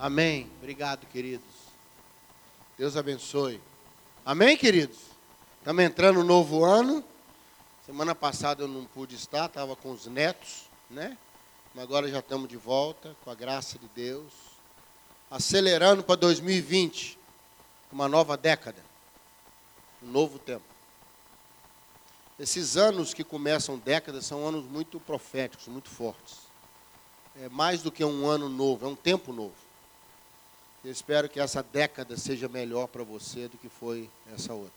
Amém. Obrigado, queridos. Deus abençoe. Amém, queridos? Estamos entrando no novo ano. Semana passada eu não pude estar, estava com os netos, né? Mas agora já estamos de volta, com a graça de Deus. Acelerando para 2020, uma nova década, um novo tempo. Esses anos que começam décadas são anos muito proféticos, muito fortes. É mais do que um ano novo, é um tempo novo. Eu espero que essa década seja melhor para você do que foi essa outra.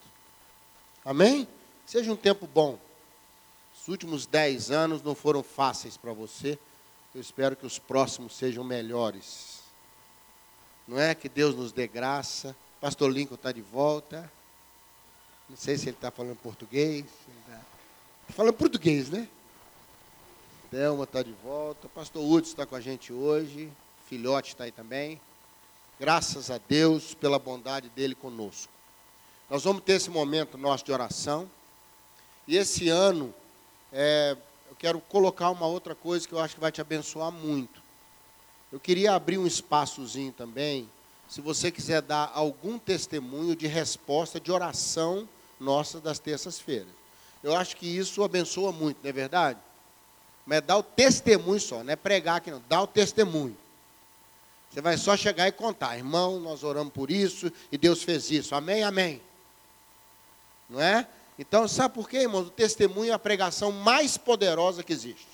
Amém? Seja um tempo bom. Os últimos dez anos não foram fáceis para você. Eu espero que os próximos sejam melhores. Não é que Deus nos dê graça. Pastor Lincoln está de volta. Não sei se ele está falando português. Está falando português, né? Thelma está de volta. Pastor Hudson está com a gente hoje. Filhote está aí também. Graças a Deus pela bondade dele conosco. Nós vamos ter esse momento nosso de oração. E esse ano, é, eu quero colocar uma outra coisa que eu acho que vai te abençoar muito. Eu queria abrir um espaçozinho também, se você quiser dar algum testemunho de resposta de oração nossa das terças-feiras. Eu acho que isso abençoa muito, não é verdade? Mas é dar o testemunho só, não é pregar aqui não, dá o testemunho. Você vai só chegar e contar, irmão, nós oramos por isso e Deus fez isso. Amém, amém. Não é? Então, sabe por quê, irmãos? O testemunho é a pregação mais poderosa que existe.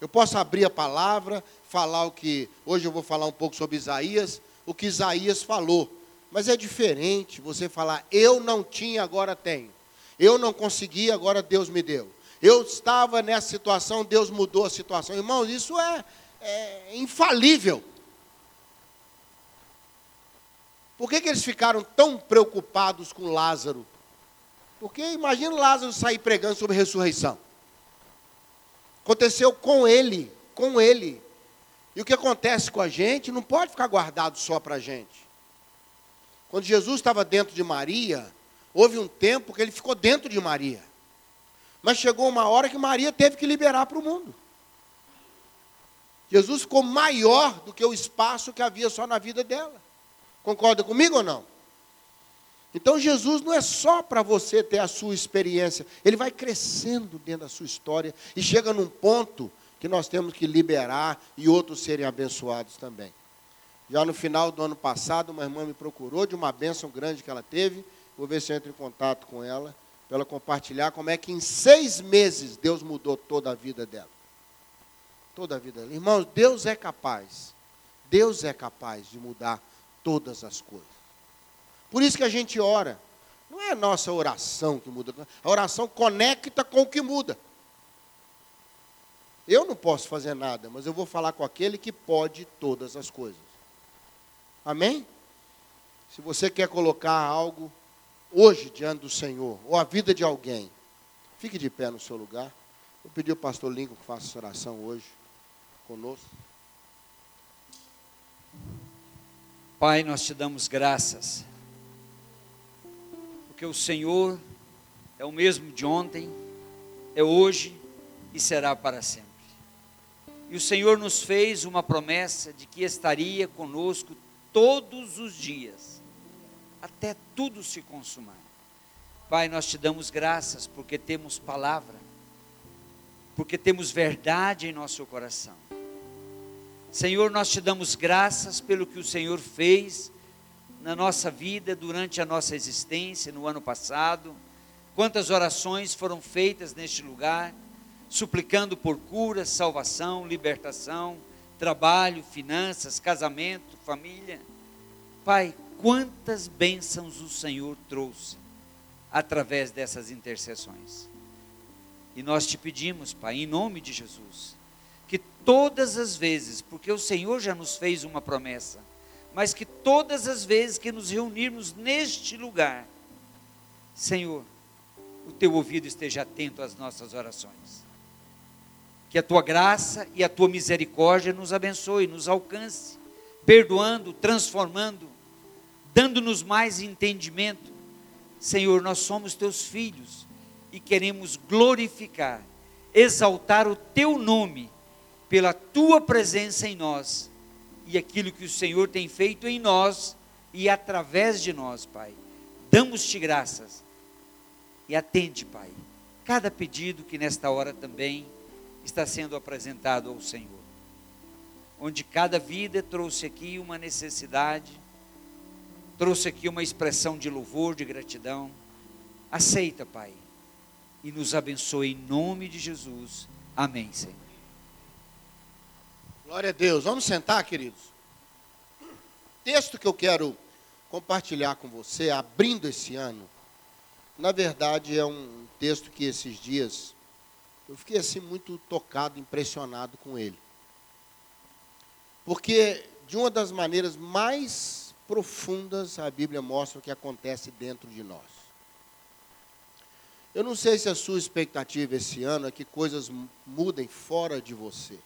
Eu posso abrir a palavra, falar o que. Hoje eu vou falar um pouco sobre Isaías, o que Isaías falou. Mas é diferente você falar, eu não tinha, agora tenho. Eu não consegui, agora Deus me deu. Eu estava nessa situação, Deus mudou a situação. Irmãos, isso é, é infalível. Por que, que eles ficaram tão preocupados com Lázaro? Porque imagina Lázaro sair pregando sobre ressurreição. Aconteceu com ele, com ele. E o que acontece com a gente não pode ficar guardado só para a gente. Quando Jesus estava dentro de Maria, houve um tempo que ele ficou dentro de Maria. Mas chegou uma hora que Maria teve que liberar para o mundo. Jesus ficou maior do que o espaço que havia só na vida dela. Concorda comigo ou não? Então Jesus não é só para você ter a sua experiência, ele vai crescendo dentro da sua história e chega num ponto que nós temos que liberar e outros serem abençoados também. Já no final do ano passado, uma irmã me procurou de uma bênção grande que ela teve. Vou ver se eu entro em contato com ela, para ela compartilhar como é que em seis meses Deus mudou toda a vida dela toda a vida. Irmãos, Deus é capaz. Deus é capaz de mudar todas as coisas. Por isso que a gente ora. Não é a nossa oração que muda. A oração conecta com o que muda. Eu não posso fazer nada, mas eu vou falar com aquele que pode todas as coisas. Amém? Se você quer colocar algo hoje diante do Senhor, ou a vida de alguém, fique de pé no seu lugar. Eu pedi ao pastor Lincoln que faça essa oração hoje conosco. Pai, nós te damos graças, porque o Senhor é o mesmo de ontem, é hoje e será para sempre. E o Senhor nos fez uma promessa de que estaria conosco todos os dias, até tudo se consumar. Pai, nós te damos graças porque temos palavra, porque temos verdade em nosso coração. Senhor, nós te damos graças pelo que o Senhor fez na nossa vida durante a nossa existência no ano passado. Quantas orações foram feitas neste lugar, suplicando por cura, salvação, libertação, trabalho, finanças, casamento, família. Pai, quantas bênçãos o Senhor trouxe através dessas intercessões. E nós te pedimos, Pai, em nome de Jesus, que todas as vezes, porque o Senhor já nos fez uma promessa, mas que todas as vezes que nos reunirmos neste lugar, Senhor, o teu ouvido esteja atento às nossas orações. Que a tua graça e a tua misericórdia nos abençoe, nos alcance, perdoando, transformando, dando-nos mais entendimento. Senhor, nós somos teus filhos e queremos glorificar, exaltar o teu nome pela tua presença em nós, e aquilo que o Senhor tem feito em nós e através de nós, Pai. Damos-te graças e atende, Pai, cada pedido que nesta hora também está sendo apresentado ao Senhor. Onde cada vida trouxe aqui uma necessidade, trouxe aqui uma expressão de louvor, de gratidão. Aceita, Pai, e nos abençoe em nome de Jesus. Amém, Senhor. Glória a Deus. Vamos sentar, queridos. Texto que eu quero compartilhar com você, abrindo esse ano, na verdade é um texto que esses dias eu fiquei assim muito tocado, impressionado com ele. Porque de uma das maneiras mais profundas a Bíblia mostra o que acontece dentro de nós. Eu não sei se a sua expectativa esse ano é que coisas mudem fora de você.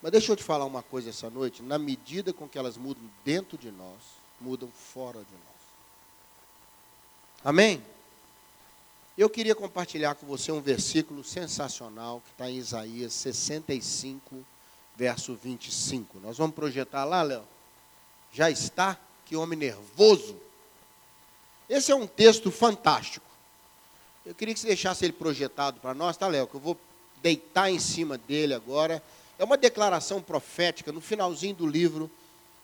Mas deixa eu te falar uma coisa essa noite. Na medida com que elas mudam dentro de nós, mudam fora de nós. Amém? Eu queria compartilhar com você um versículo sensacional que está em Isaías 65, verso 25. Nós vamos projetar lá, Léo? Já está? Que homem nervoso. Esse é um texto fantástico. Eu queria que você deixasse ele projetado para nós, tá, Léo? Que eu vou deitar em cima dele agora é uma declaração profética no finalzinho do livro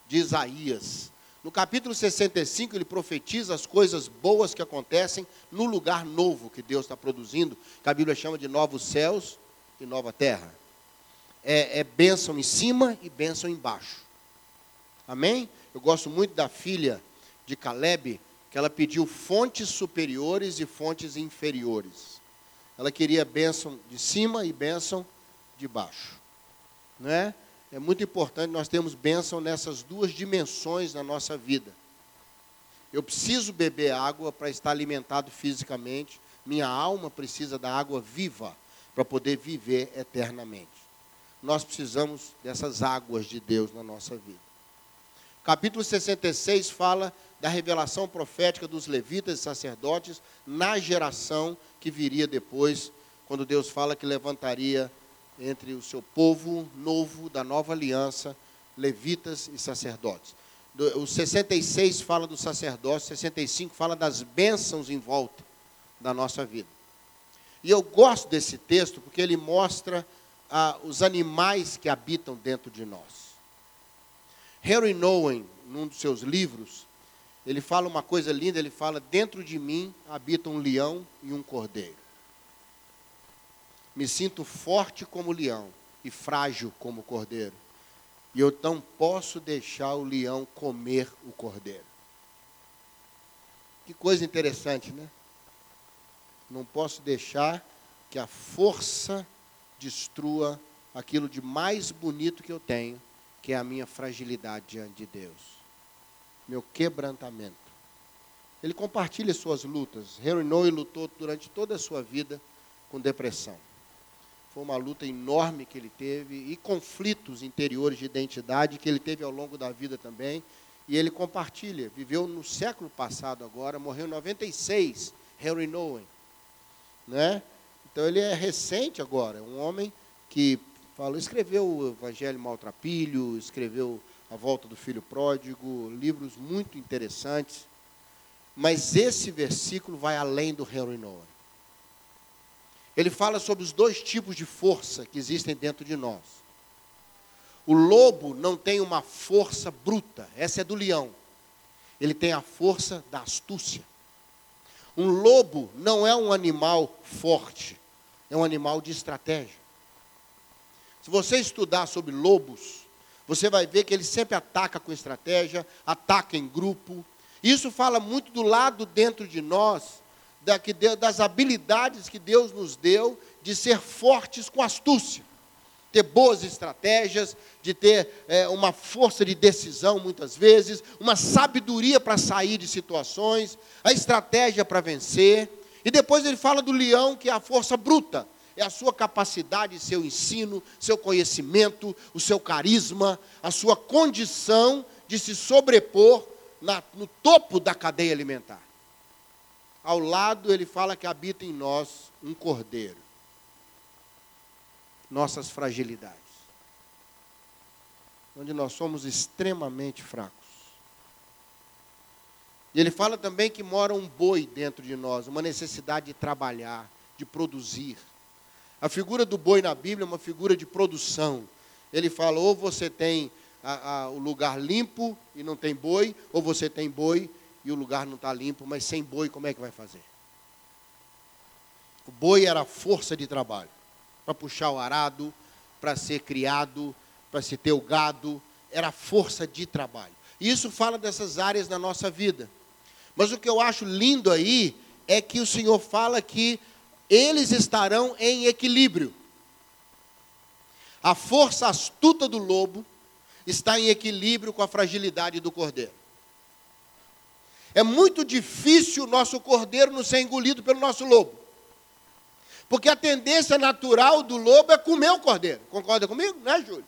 de Isaías. No capítulo 65, ele profetiza as coisas boas que acontecem no lugar novo que Deus está produzindo, que a Bíblia chama de novos céus e nova terra. É, é bênção em cima e bênção embaixo. Amém? Eu gosto muito da filha de Caleb, que ela pediu fontes superiores e fontes inferiores. Ela queria bênção de cima e bênção de baixo. Né? É muito importante nós termos bênção nessas duas dimensões na nossa vida. Eu preciso beber água para estar alimentado fisicamente, minha alma precisa da água viva para poder viver eternamente. Nós precisamos dessas águas de Deus na nossa vida. Capítulo 66 fala da revelação profética dos levitas e sacerdotes na geração que viria depois, quando Deus fala que levantaria entre o seu povo novo, da nova aliança, levitas e sacerdotes. O 66 fala do sacerdócio, 65 fala das bênçãos em volta da nossa vida. E eu gosto desse texto porque ele mostra ah, os animais que habitam dentro de nós. Henry Nowen, num dos seus livros, ele fala uma coisa linda, ele fala, dentro de mim habita um leão e um cordeiro. Me sinto forte como leão e frágil como cordeiro. E eu não posso deixar o leão comer o cordeiro. Que coisa interessante, né? Não posso deixar que a força destrua aquilo de mais bonito que eu tenho, que é a minha fragilidade diante de Deus. Meu quebrantamento. Ele compartilha suas lutas. Henry Noe lutou durante toda a sua vida com depressão. Foi uma luta enorme que ele teve e conflitos interiores de identidade que ele teve ao longo da vida também. E ele compartilha. Viveu no século passado agora, morreu em 96, Henry Nowen. Né? Então ele é recente agora, um homem que falou, escreveu o Evangelho Maltrapilho, escreveu A Volta do Filho Pródigo, livros muito interessantes. Mas esse versículo vai além do Henry Nowen ele fala sobre os dois tipos de força que existem dentro de nós. O lobo não tem uma força bruta, essa é do leão. Ele tem a força da astúcia. Um lobo não é um animal forte, é um animal de estratégia. Se você estudar sobre lobos, você vai ver que ele sempre ataca com estratégia, ataca em grupo. Isso fala muito do lado dentro de nós das habilidades que Deus nos deu de ser fortes com astúcia, ter boas estratégias, de ter é, uma força de decisão muitas vezes, uma sabedoria para sair de situações, a estratégia para vencer. E depois ele fala do leão, que é a força bruta, é a sua capacidade, seu ensino, seu conhecimento, o seu carisma, a sua condição de se sobrepor na, no topo da cadeia alimentar. Ao lado, ele fala que habita em nós um cordeiro. Nossas fragilidades. onde nós somos extremamente fracos. E ele fala também que mora um boi dentro de nós, uma necessidade de trabalhar, de produzir. A figura do boi na Bíblia é uma figura de produção. Ele fala: ou você tem a, a, o lugar limpo e não tem boi, ou você tem boi e o lugar não está limpo, mas sem boi, como é que vai fazer? O boi era a força de trabalho para puxar o arado, para ser criado, para se ter o gado, era a força de trabalho. E isso fala dessas áreas na nossa vida. Mas o que eu acho lindo aí é que o Senhor fala que eles estarão em equilíbrio. A força astuta do lobo está em equilíbrio com a fragilidade do cordeiro. É muito difícil o nosso cordeiro não ser engolido pelo nosso lobo. Porque a tendência natural do lobo é comer o cordeiro. Concorda comigo? Né, Júlio?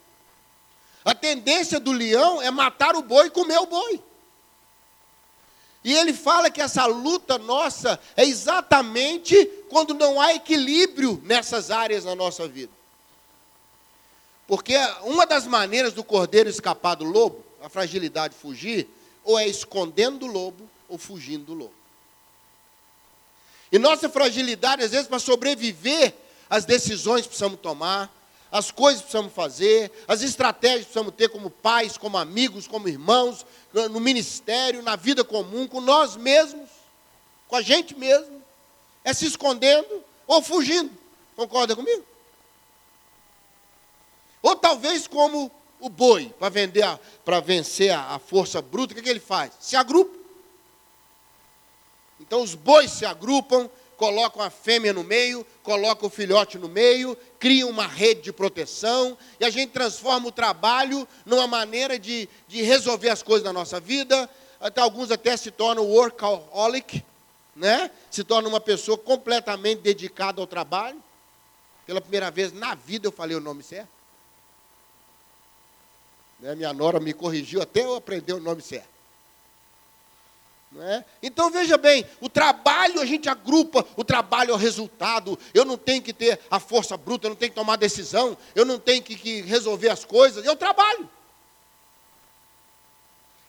A tendência do leão é matar o boi e comer o boi. E ele fala que essa luta nossa é exatamente quando não há equilíbrio nessas áreas na nossa vida. Porque uma das maneiras do cordeiro escapar do lobo, a fragilidade fugir, ou é escondendo do lobo ou fugindo do lobo. E nossa fragilidade, às vezes, para sobreviver às decisões que precisamos tomar, as coisas que precisamos fazer, as estratégias que precisamos ter como pais, como amigos, como irmãos, no ministério, na vida comum, com nós mesmos, com a gente mesmo, é se escondendo ou fugindo. Concorda comigo? Ou talvez como o boi, para vender, para vencer a, a, força bruta, o que, que ele faz? Se agrupa. Então os bois se agrupam, colocam a fêmea no meio, colocam o filhote no meio, criam uma rede de proteção, e a gente transforma o trabalho numa maneira de, de resolver as coisas da nossa vida. Até alguns até se tornam workaholic, né? se torna uma pessoa completamente dedicada ao trabalho. Pela primeira vez na vida eu falei o nome certo. Né? Minha nora me corrigiu até eu aprender o nome certo. É? Então veja bem, o trabalho a gente agrupa, o trabalho é o resultado. Eu não tenho que ter a força bruta, eu não tenho que tomar decisão, eu não tenho que, que resolver as coisas, eu trabalho.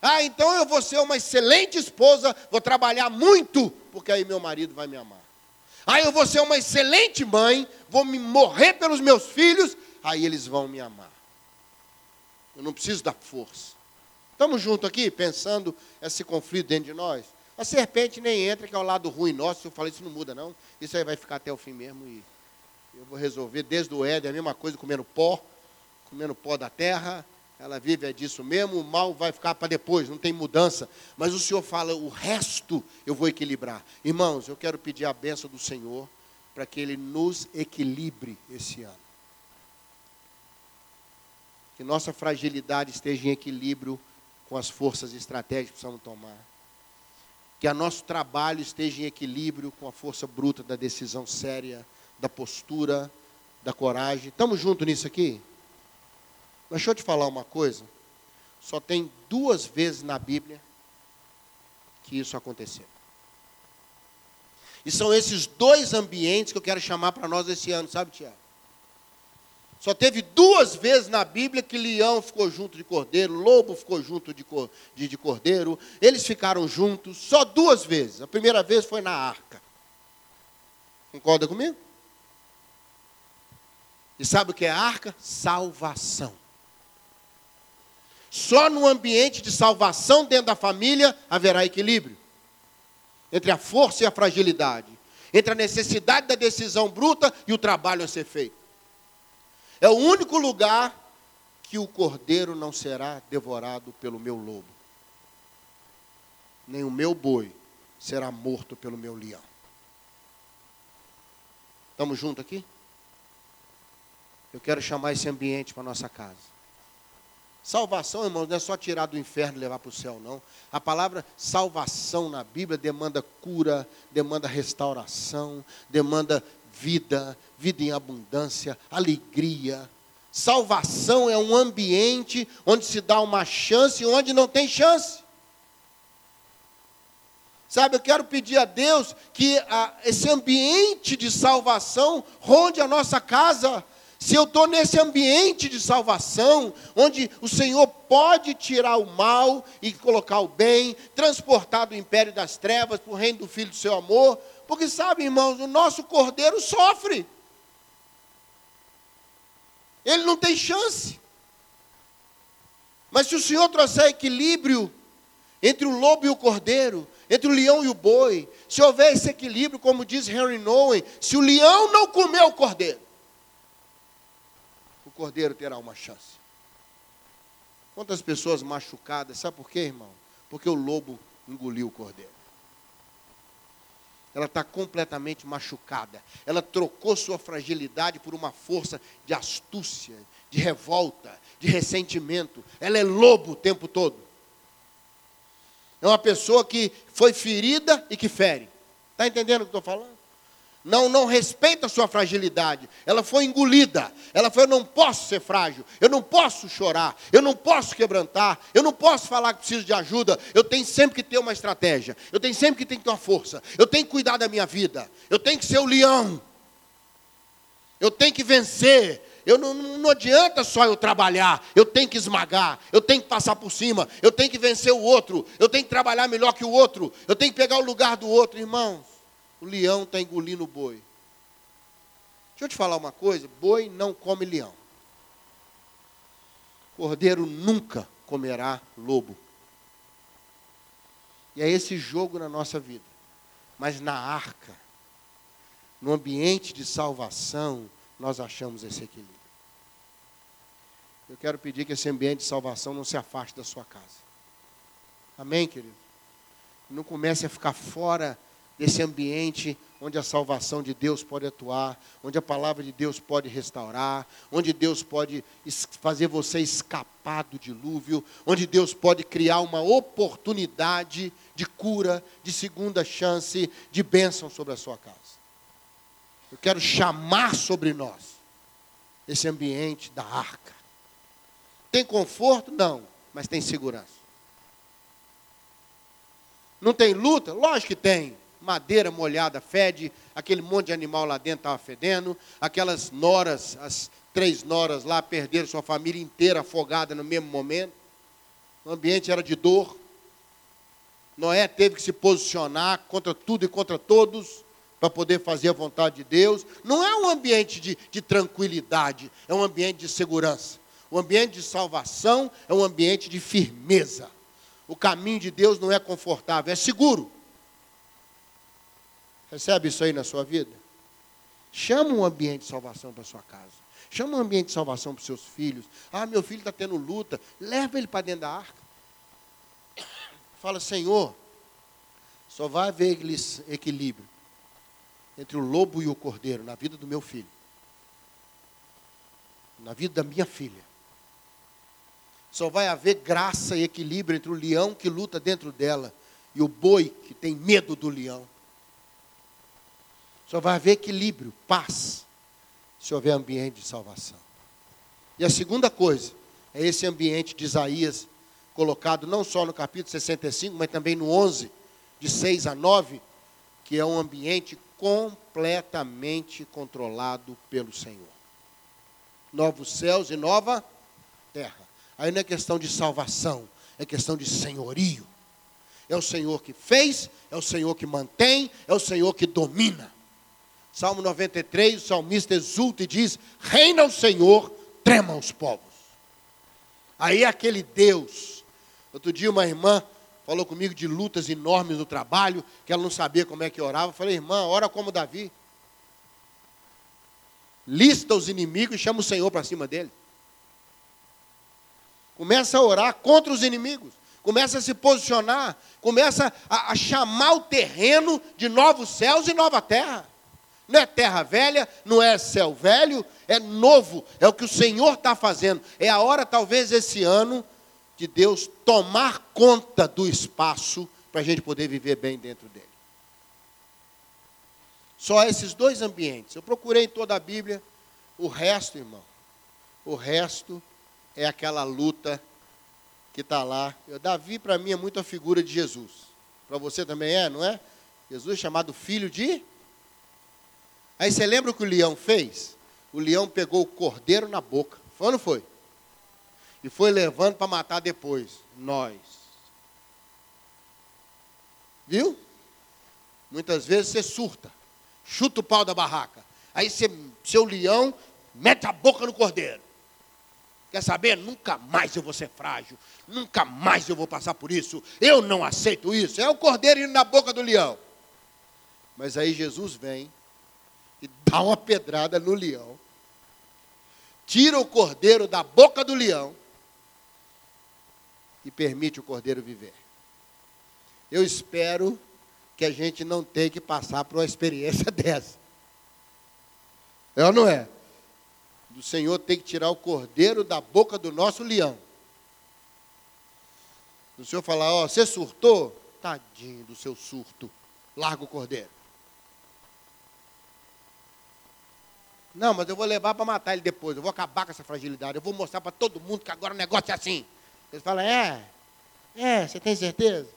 Ah, então eu vou ser uma excelente esposa, vou trabalhar muito, porque aí meu marido vai me amar. Ah, eu vou ser uma excelente mãe, vou me morrer pelos meus filhos, aí eles vão me amar. Eu não preciso da força. Estamos juntos aqui, pensando esse conflito dentro de nós? A serpente nem entra, que é o lado ruim nosso. Eu falei, isso não muda, não. Isso aí vai ficar até o fim mesmo. E eu vou resolver desde o Éden, a mesma coisa, comendo pó, comendo pó da terra. Ela vive é disso mesmo, o mal vai ficar para depois, não tem mudança. Mas o Senhor fala, o resto eu vou equilibrar. Irmãos, eu quero pedir a benção do Senhor para que Ele nos equilibre esse ano. Que nossa fragilidade esteja em equilíbrio com as forças estratégicas que precisamos tomar. Que o nosso trabalho esteja em equilíbrio com a força bruta da decisão séria, da postura, da coragem. Estamos juntos nisso aqui? Mas deixa eu te falar uma coisa. Só tem duas vezes na Bíblia que isso aconteceu. E são esses dois ambientes que eu quero chamar para nós esse ano, sabe, Tiago? Só teve duas vezes na Bíblia que leão ficou junto de cordeiro, lobo ficou junto de, de, de cordeiro, eles ficaram juntos, só duas vezes. A primeira vez foi na arca. Concorda comigo? E sabe o que é arca? Salvação. Só no ambiente de salvação dentro da família haverá equilíbrio entre a força e a fragilidade, entre a necessidade da decisão bruta e o trabalho a ser feito. É o único lugar que o cordeiro não será devorado pelo meu lobo, nem o meu boi será morto pelo meu leão. Estamos juntos aqui? Eu quero chamar esse ambiente para nossa casa. Salvação, irmãos, não é só tirar do inferno e levar para o céu, não. A palavra salvação na Bíblia demanda cura, demanda restauração, demanda vida, vida em abundância, alegria. Salvação é um ambiente onde se dá uma chance e onde não tem chance. Sabe, eu quero pedir a Deus que a, esse ambiente de salvação ronde a nossa casa, se eu estou nesse ambiente de salvação, onde o Senhor pode tirar o mal e colocar o bem, transportar do império das trevas para o reino do Filho do seu amor, porque sabe, irmãos, o nosso cordeiro sofre. Ele não tem chance. Mas se o Senhor trouxer equilíbrio entre o lobo e o cordeiro, entre o leão e o boi, se houver esse equilíbrio, como diz Henry Nowen, se o leão não comer o cordeiro, o cordeiro terá uma chance. Quantas pessoas machucadas, sabe por quê, irmão? Porque o lobo engoliu o cordeiro. Ela está completamente machucada. Ela trocou sua fragilidade por uma força de astúcia, de revolta, de ressentimento. Ela é lobo o tempo todo. É uma pessoa que foi ferida e que fere. Está entendendo o que estou falando? Não, não respeita a sua fragilidade. Ela foi engolida. Ela foi: eu não posso ser frágil. Eu não posso chorar. Eu não posso quebrantar. Eu não posso falar que preciso de ajuda. Eu tenho sempre que ter uma estratégia. Eu tenho sempre que ter uma força. Eu tenho que cuidar da minha vida. Eu tenho que ser o leão. Eu tenho que vencer. Eu não, não adianta só eu trabalhar, eu tenho que esmagar, eu tenho que passar por cima, eu tenho que vencer o outro, eu tenho que trabalhar melhor que o outro, eu tenho que pegar o lugar do outro, irmãos. O leão está engolindo o boi. Deixa eu te falar uma coisa: boi não come leão. Cordeiro nunca comerá lobo. E é esse jogo na nossa vida. Mas na arca, no ambiente de salvação, nós achamos esse equilíbrio. Eu quero pedir que esse ambiente de salvação não se afaste da sua casa. Amém, querido? Não comece a ficar fora desse ambiente onde a salvação de Deus pode atuar, onde a palavra de Deus pode restaurar, onde Deus pode fazer você escapar do dilúvio, onde Deus pode criar uma oportunidade de cura, de segunda chance, de bênção sobre a sua casa. Eu quero chamar sobre nós esse ambiente da arca. Tem conforto? Não, mas tem segurança. Não tem luta? Lógico que tem. Madeira molhada fede, aquele monte de animal lá dentro estava fedendo, aquelas noras, as três noras lá perderam sua família inteira afogada no mesmo momento. O ambiente era de dor. Noé teve que se posicionar contra tudo e contra todos para poder fazer a vontade de Deus. Não é um ambiente de, de tranquilidade, é um ambiente de segurança. O ambiente de salvação é um ambiente de firmeza. O caminho de Deus não é confortável, é seguro. Recebe isso aí na sua vida? Chama um ambiente de salvação para sua casa. Chama um ambiente de salvação para seus filhos. Ah, meu filho está tendo luta. Leva ele para dentro da arca. Fala, Senhor, só vai haver equilíbrio entre o lobo e o cordeiro na vida do meu filho, na vida da minha filha. Só vai haver graça e equilíbrio entre o leão que luta dentro dela e o boi que tem medo do leão. Só vai haver equilíbrio, paz, se houver ambiente de salvação. E a segunda coisa é esse ambiente de Isaías, colocado não só no capítulo 65, mas também no 11, de 6 a 9, que é um ambiente completamente controlado pelo Senhor. Novos céus e nova terra. Aí não é questão de salvação, é questão de senhorio. É o Senhor que fez, é o Senhor que mantém, é o Senhor que domina. Salmo 93, o salmista exulta e diz: Reina o Senhor, tremam os povos. Aí aquele Deus. Outro dia, uma irmã falou comigo de lutas enormes no trabalho, que ela não sabia como é que orava. Eu falei, irmã, ora como Davi. Lista os inimigos e chama o Senhor para cima dele. Começa a orar contra os inimigos. Começa a se posicionar. Começa a, a chamar o terreno de novos céus e nova terra. Não é terra velha, não é céu velho, é novo. É o que o Senhor está fazendo. É a hora, talvez, esse ano, de Deus tomar conta do espaço para a gente poder viver bem dentro dele. Só esses dois ambientes. Eu procurei em toda a Bíblia. O resto, irmão, o resto é aquela luta que está lá. Eu, Davi, para mim, é muito a figura de Jesus. Para você também é, não é? Jesus é chamado filho de. Aí você lembra o que o leão fez? o leão pegou o cordeiro na boca. Foi ou não foi? E foi levando para matar depois. Nós. Viu? Muitas vezes você surta, chuta o pau da barraca. Aí você, seu leão mete a boca no cordeiro. Quer saber? Nunca mais eu vou ser frágil. Nunca mais eu vou passar por isso. Eu não aceito isso. É o cordeiro indo na boca do leão. Mas aí Jesus vem dá uma pedrada no leão. Tira o cordeiro da boca do leão e permite o cordeiro viver. Eu espero que a gente não tenha que passar por uma experiência dessa. É ou não é? do Senhor tem que tirar o cordeiro da boca do nosso leão. O Senhor falar, ó, você surtou? Tadinho do seu surto. Larga o cordeiro. Não, mas eu vou levar para matar ele depois. Eu vou acabar com essa fragilidade. Eu vou mostrar para todo mundo que agora o negócio é assim. Eles falam, é, é, você tem certeza?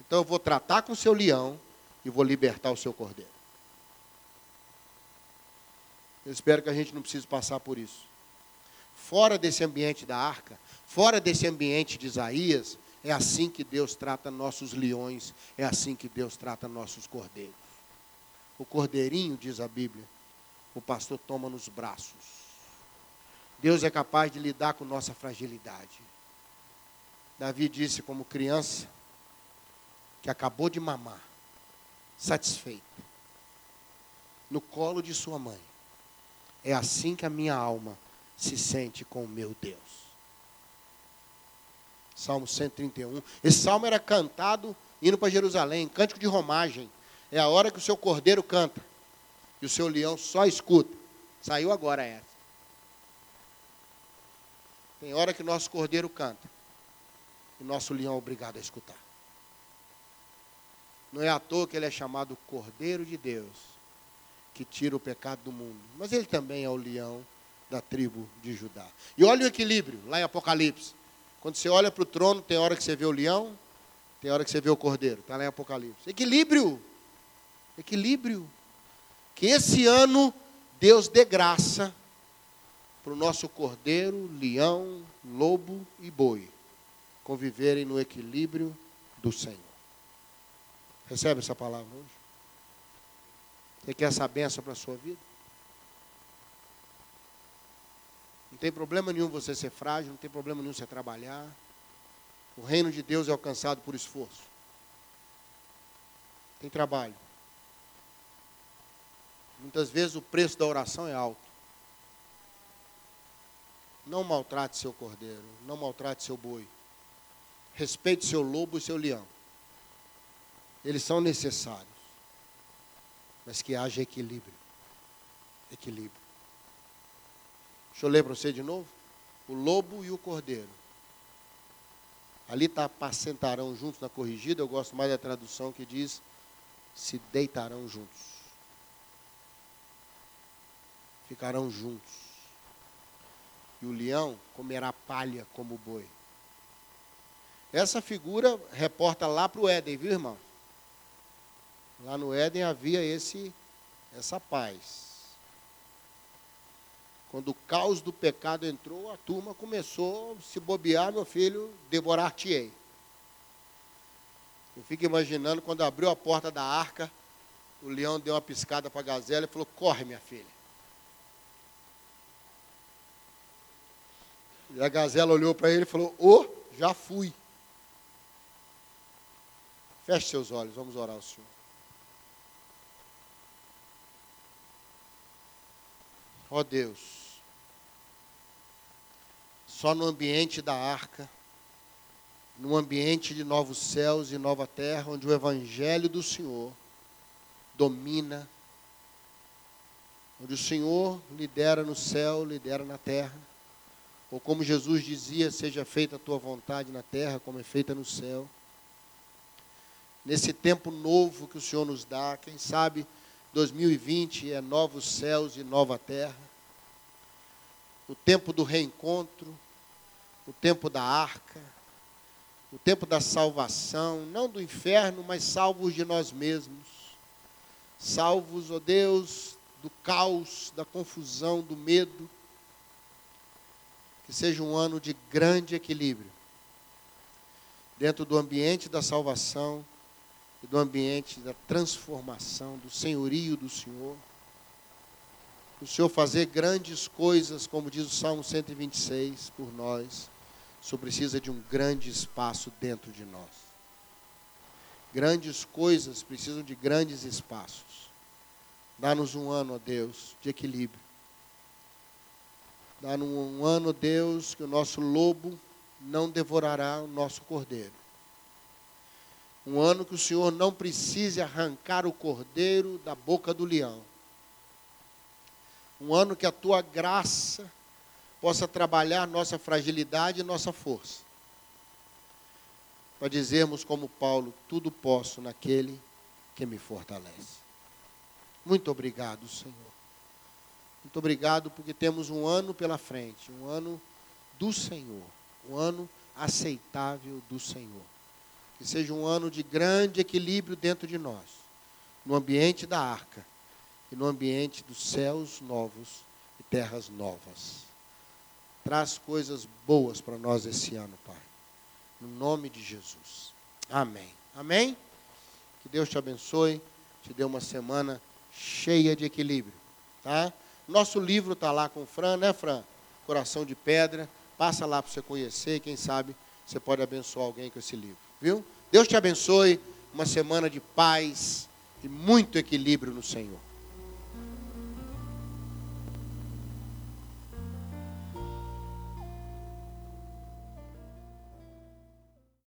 Então eu vou tratar com o seu leão e vou libertar o seu cordeiro. Eu espero que a gente não precise passar por isso. Fora desse ambiente da arca, fora desse ambiente de Isaías, é assim que Deus trata nossos leões, é assim que Deus trata nossos cordeiros. O cordeirinho, diz a Bíblia, o pastor toma nos braços. Deus é capaz de lidar com nossa fragilidade. Davi disse, como criança, que acabou de mamar, satisfeito, no colo de sua mãe. É assim que a minha alma se sente com o meu Deus. Salmo 131. Esse salmo era cantado indo para Jerusalém, cântico de romagem. É a hora que o seu cordeiro canta e o seu leão só escuta. Saiu agora essa. Tem hora que o nosso cordeiro canta e o nosso leão é obrigado a escutar. Não é à toa que ele é chamado Cordeiro de Deus que tira o pecado do mundo. Mas ele também é o leão da tribo de Judá. E olha o equilíbrio lá em Apocalipse. Quando você olha para o trono, tem hora que você vê o leão, tem hora que você vê o cordeiro. Está lá em Apocalipse. Equilíbrio. Equilíbrio. Que esse ano Deus dê graça para o nosso cordeiro, leão, lobo e boi conviverem no equilíbrio do Senhor. Recebe essa palavra hoje? Você quer essa benção para a sua vida? Não tem problema nenhum você ser frágil, não tem problema nenhum você trabalhar. O reino de Deus é alcançado por esforço. Tem trabalho. Muitas vezes o preço da oração é alto. Não maltrate seu cordeiro, não maltrate seu boi. Respeite seu lobo e seu leão. Eles são necessários mas que haja equilíbrio. Equilíbrio. Deixa eu ler para você de novo. O lobo e o cordeiro. Ali está apacentarão juntos na corrigida. Eu gosto mais da tradução que diz se deitarão juntos. Ficarão juntos. E o leão comerá palha como o boi. Essa figura reporta lá para o Éden, viu, irmão? Lá no Éden havia esse essa paz. Quando o caos do pecado entrou, a turma começou a se bobear, meu filho, devorar-te-ei. Eu fico imaginando quando abriu a porta da arca, o leão deu uma piscada para a gazela e falou: Corre, minha filha. E a gazela olhou para ele e falou: Ô, oh, já fui. Feche seus olhos, vamos orar ao Senhor. Ó oh Deus, só no ambiente da arca, no ambiente de novos céus e nova terra, onde o Evangelho do Senhor domina, onde o Senhor lidera no céu, lidera na terra, ou como Jesus dizia, seja feita a tua vontade na terra, como é feita no céu. Nesse tempo novo que o Senhor nos dá, quem sabe 2020 é novos céus e nova terra. O tempo do reencontro, o tempo da arca, o tempo da salvação, não do inferno, mas salvos de nós mesmos. Salvos, ó oh Deus, do caos, da confusão, do medo. Que seja um ano de grande equilíbrio dentro do ambiente da salvação e do ambiente da transformação, do senhorio do Senhor. O Senhor fazer grandes coisas, como diz o Salmo 126, por nós, só precisa de um grande espaço dentro de nós. Grandes coisas precisam de grandes espaços. Dá-nos um ano, ó Deus, de equilíbrio. Dá-nos um ano, Deus, que o nosso lobo não devorará o nosso cordeiro. Um ano que o Senhor não precise arrancar o cordeiro da boca do leão. Um ano que a tua graça possa trabalhar nossa fragilidade e nossa força. Para dizermos como Paulo, tudo posso naquele que me fortalece. Muito obrigado, Senhor. Muito obrigado porque temos um ano pela frente, um ano do Senhor um ano aceitável do Senhor. Que seja um ano de grande equilíbrio dentro de nós, no ambiente da arca e no ambiente dos céus novos e terras novas. Traz coisas boas para nós esse ano, Pai. No nome de Jesus. Amém. Amém? Que Deus te abençoe, te dê uma semana cheia de equilíbrio, tá? Nosso livro está lá com o Fran, né, Fran? Coração de Pedra. Passa lá para você conhecer, quem sabe você pode abençoar alguém com esse livro, viu? Deus te abençoe, uma semana de paz e muito equilíbrio no Senhor.